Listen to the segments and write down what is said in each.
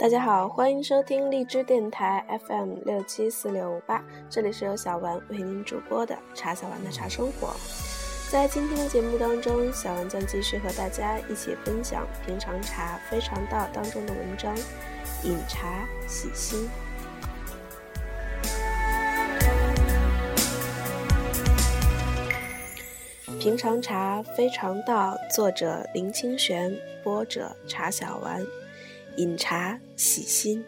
大家好，欢迎收听荔枝电台 FM 六七四六五八，这里是由小丸为您主播的茶小丸的茶生活。在今天的节目当中，小丸将继续和大家一起分享《平常茶非常道》当中的文章《饮茶洗心》。《平常茶非常道》，作者林清玄，播者茶小丸。饮茶洗心，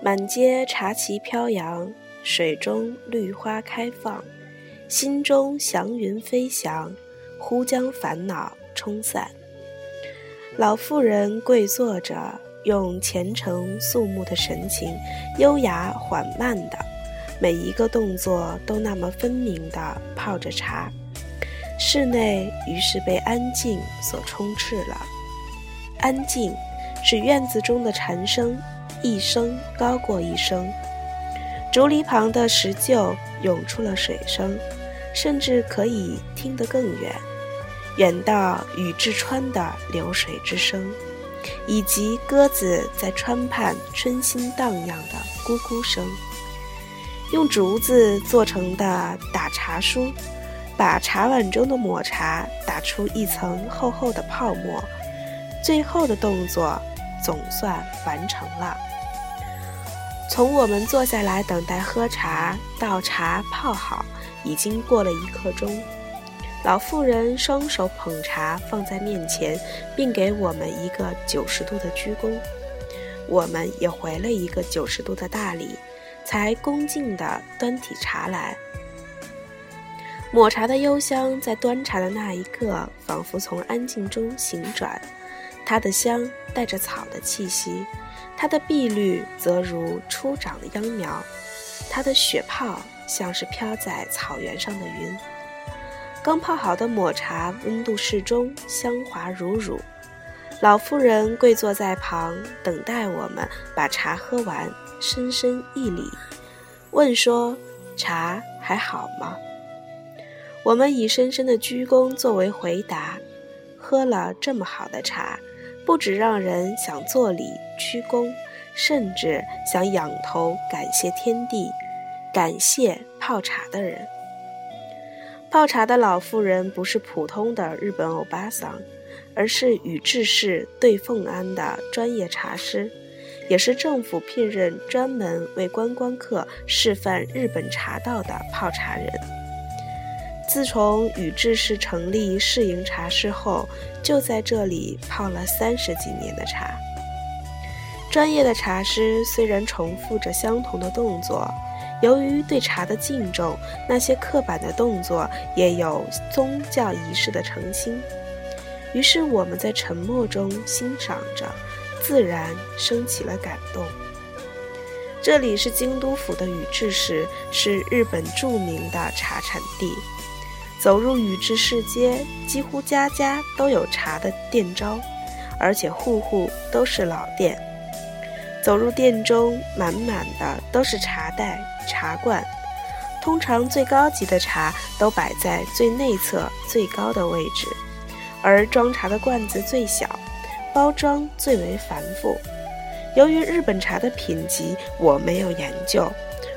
满街茶旗飘扬，水中绿花开放，心中祥云飞翔，忽将烦恼冲散。老妇人跪坐着，用虔诚肃穆的神情，优雅缓慢的。每一个动作都那么分明地泡着茶，室内于是被安静所充斥了。安静，使院子中的蝉声一声高过一声，竹篱旁的石臼涌出了水声，甚至可以听得更远，远到雨至川的流水之声，以及鸽子在川畔春心荡漾的咕咕声。用竹子做成的打茶梳，把茶碗中的抹茶打出一层厚厚的泡沫。最后的动作总算完成了。从我们坐下来等待喝茶到茶泡好，已经过了一刻钟。老妇人双手捧茶放在面前，并给我们一个九十度的鞠躬。我们也回了一个九十度的大礼。才恭敬地端起茶来，抹茶的幽香在端茶的那一刻，仿佛从安静中醒转。它的香带着草的气息，它的碧绿则如初长的秧苗，它的血泡像是飘在草原上的云。刚泡好的抹茶温度适中，香滑如乳。老妇人跪坐在旁，等待我们把茶喝完。深深一礼，问说：“茶还好吗？”我们以深深的鞠躬作为回答。喝了这么好的茶，不止让人想作礼鞠躬，甚至想仰头感谢天地，感谢泡茶的人。泡茶的老妇人不是普通的日本欧巴桑，而是宇治市对凤庵的专业茶师。也是政府聘任专门为观光客示范日本茶道的泡茶人。自从宇治市成立试营茶室后，就在这里泡了三十几年的茶。专业的茶师虽然重复着相同的动作，由于对茶的敬重，那些刻板的动作也有宗教仪式的诚心。于是我们在沉默中欣赏着。自然升起了感动。这里是京都府的宇治市，是日本著名的茶产地。走入宇治市街，几乎家家都有茶的店招，而且户户都是老店。走入店中，满满的都是茶袋、茶罐。通常最高级的茶都摆在最内侧最高的位置，而装茶的罐子最小。包装最为繁复。由于日本茶的品级我没有研究，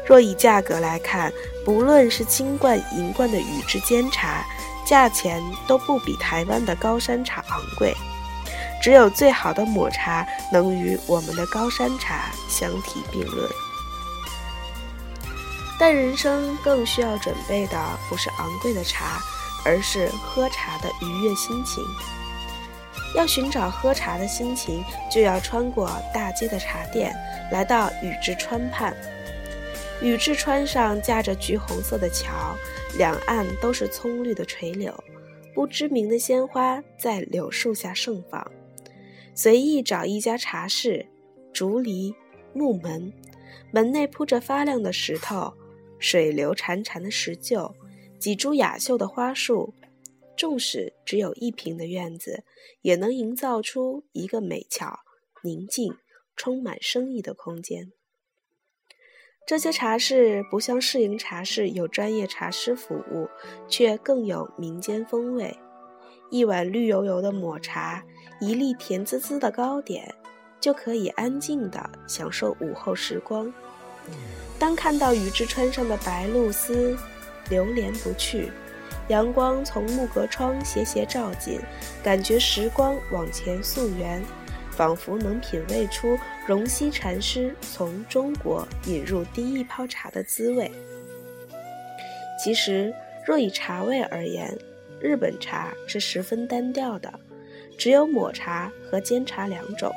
若以价格来看，不论是金罐银罐的宇治煎茶，价钱都不比台湾的高山茶昂贵。只有最好的抹茶能与我们的高山茶相提并论。但人生更需要准备的不是昂贵的茶，而是喝茶的愉悦心情。要寻找喝茶的心情，就要穿过大街的茶店，来到宇治川畔。宇治川上架着橘红色的桥，两岸都是葱绿的垂柳，不知名的鲜花在柳树下盛放。随意找一家茶室，竹篱、木门，门内铺着发亮的石头，水流潺潺的石臼，几株雅秀的花树。纵使只有一平的院子，也能营造出一个美巧、宁静、充满生意的空间。这些茶室不像市营茶室有专业茶师服务，却更有民间风味。一碗绿油油的抹茶，一粒甜滋滋的糕点，就可以安静地享受午后时光。当看到雨之川上的白露丝，流连不去，阳光从木格窗斜斜照进，感觉时光往前溯源。仿佛能品味出荣西禅师从中国引入第一泡茶的滋味。其实，若以茶味而言，日本茶是十分单调的，只有抹茶和煎茶两种。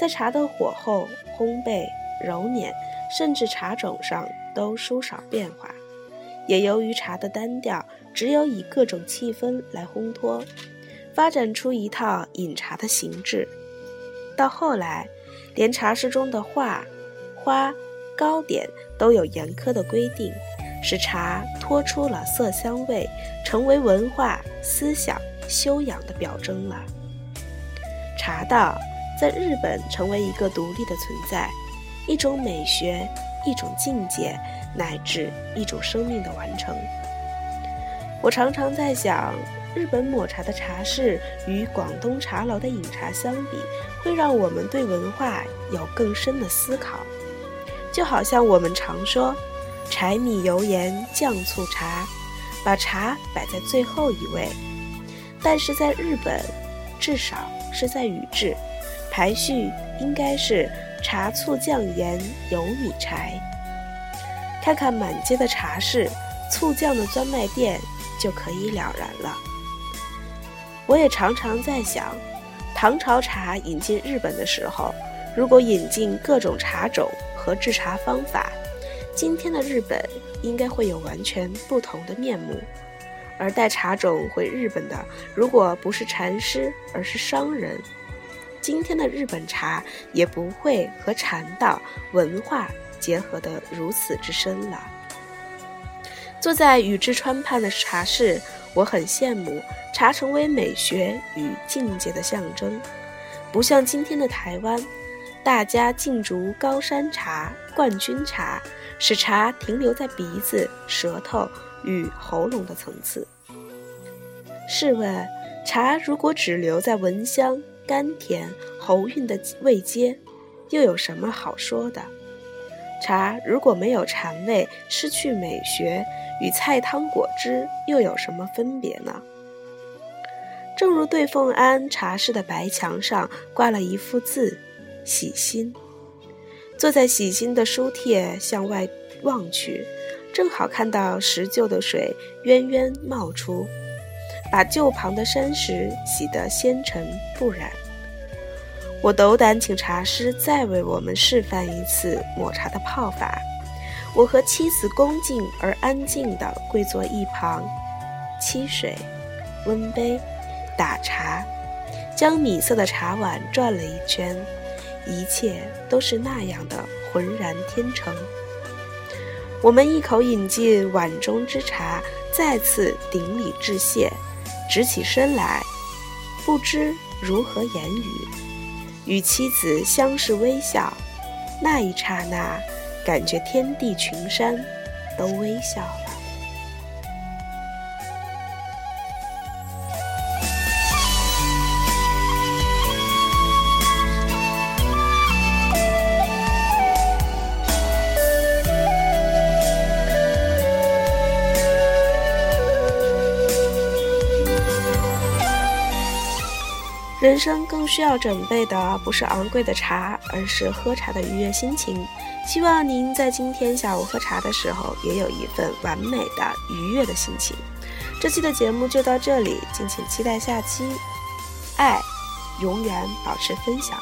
在茶的火候、烘焙、揉捻，甚至茶种上都殊少变化。也由于茶的单调，只有以各种气氛来烘托，发展出一套饮茶的形制。到后来，连茶室中的画、花、糕点都有严苛的规定，使茶脱出了色香味，成为文化、思想、修养的表征了。茶道在日本成为一个独立的存在，一种美学，一种境界，乃至一种生命的完成。我常常在想。日本抹茶的茶室与广东茶楼的饮茶相比，会让我们对文化有更深的思考。就好像我们常说“柴米油盐酱醋茶”，把茶摆在最后一位。但是在日本，至少是在宇治，排序应该是茶醋酱盐油米柴。看看满街的茶室，醋酱的专卖店就可以了然了。我也常常在想，唐朝茶引进日本的时候，如果引进各种茶种和制茶方法，今天的日本应该会有完全不同的面目。而带茶种回日本的，如果不是禅师，而是商人，今天的日本茶也不会和禅道文化结合得如此之深了。坐在宇治川畔的茶室。我很羡慕茶成为美学与境界的象征，不像今天的台湾，大家竞逐高山茶、冠军茶，使茶停留在鼻子、舌头与喉咙的层次。试问，茶如果只留在闻香、甘甜、喉韵的味阶，又有什么好说的？茶如果没有禅味，失去美学。与菜汤果汁又有什么分别呢？正如对凤庵茶室的白墙上挂了一幅字“喜心”，坐在喜心的书帖向外望去，正好看到石臼的水渊渊冒出，把臼旁的山石洗得纤尘不染。我斗胆请茶师再为我们示范一次抹茶的泡法。我和妻子恭敬而安静地跪坐一旁，沏水、温杯、打茶，将米色的茶碗转了一圈，一切都是那样的浑然天成。我们一口饮尽碗中之茶，再次顶礼致谢，直起身来，不知如何言语，与妻子相视微笑，那一刹那。感觉天地群山都微笑了。人生更需要准备的不是昂贵的茶，而是喝茶的愉悦心情。希望您在今天下午喝茶的时候，也有一份完美的愉悦的心情。这期的节目就到这里，敬请期待下期。爱，永远保持分享。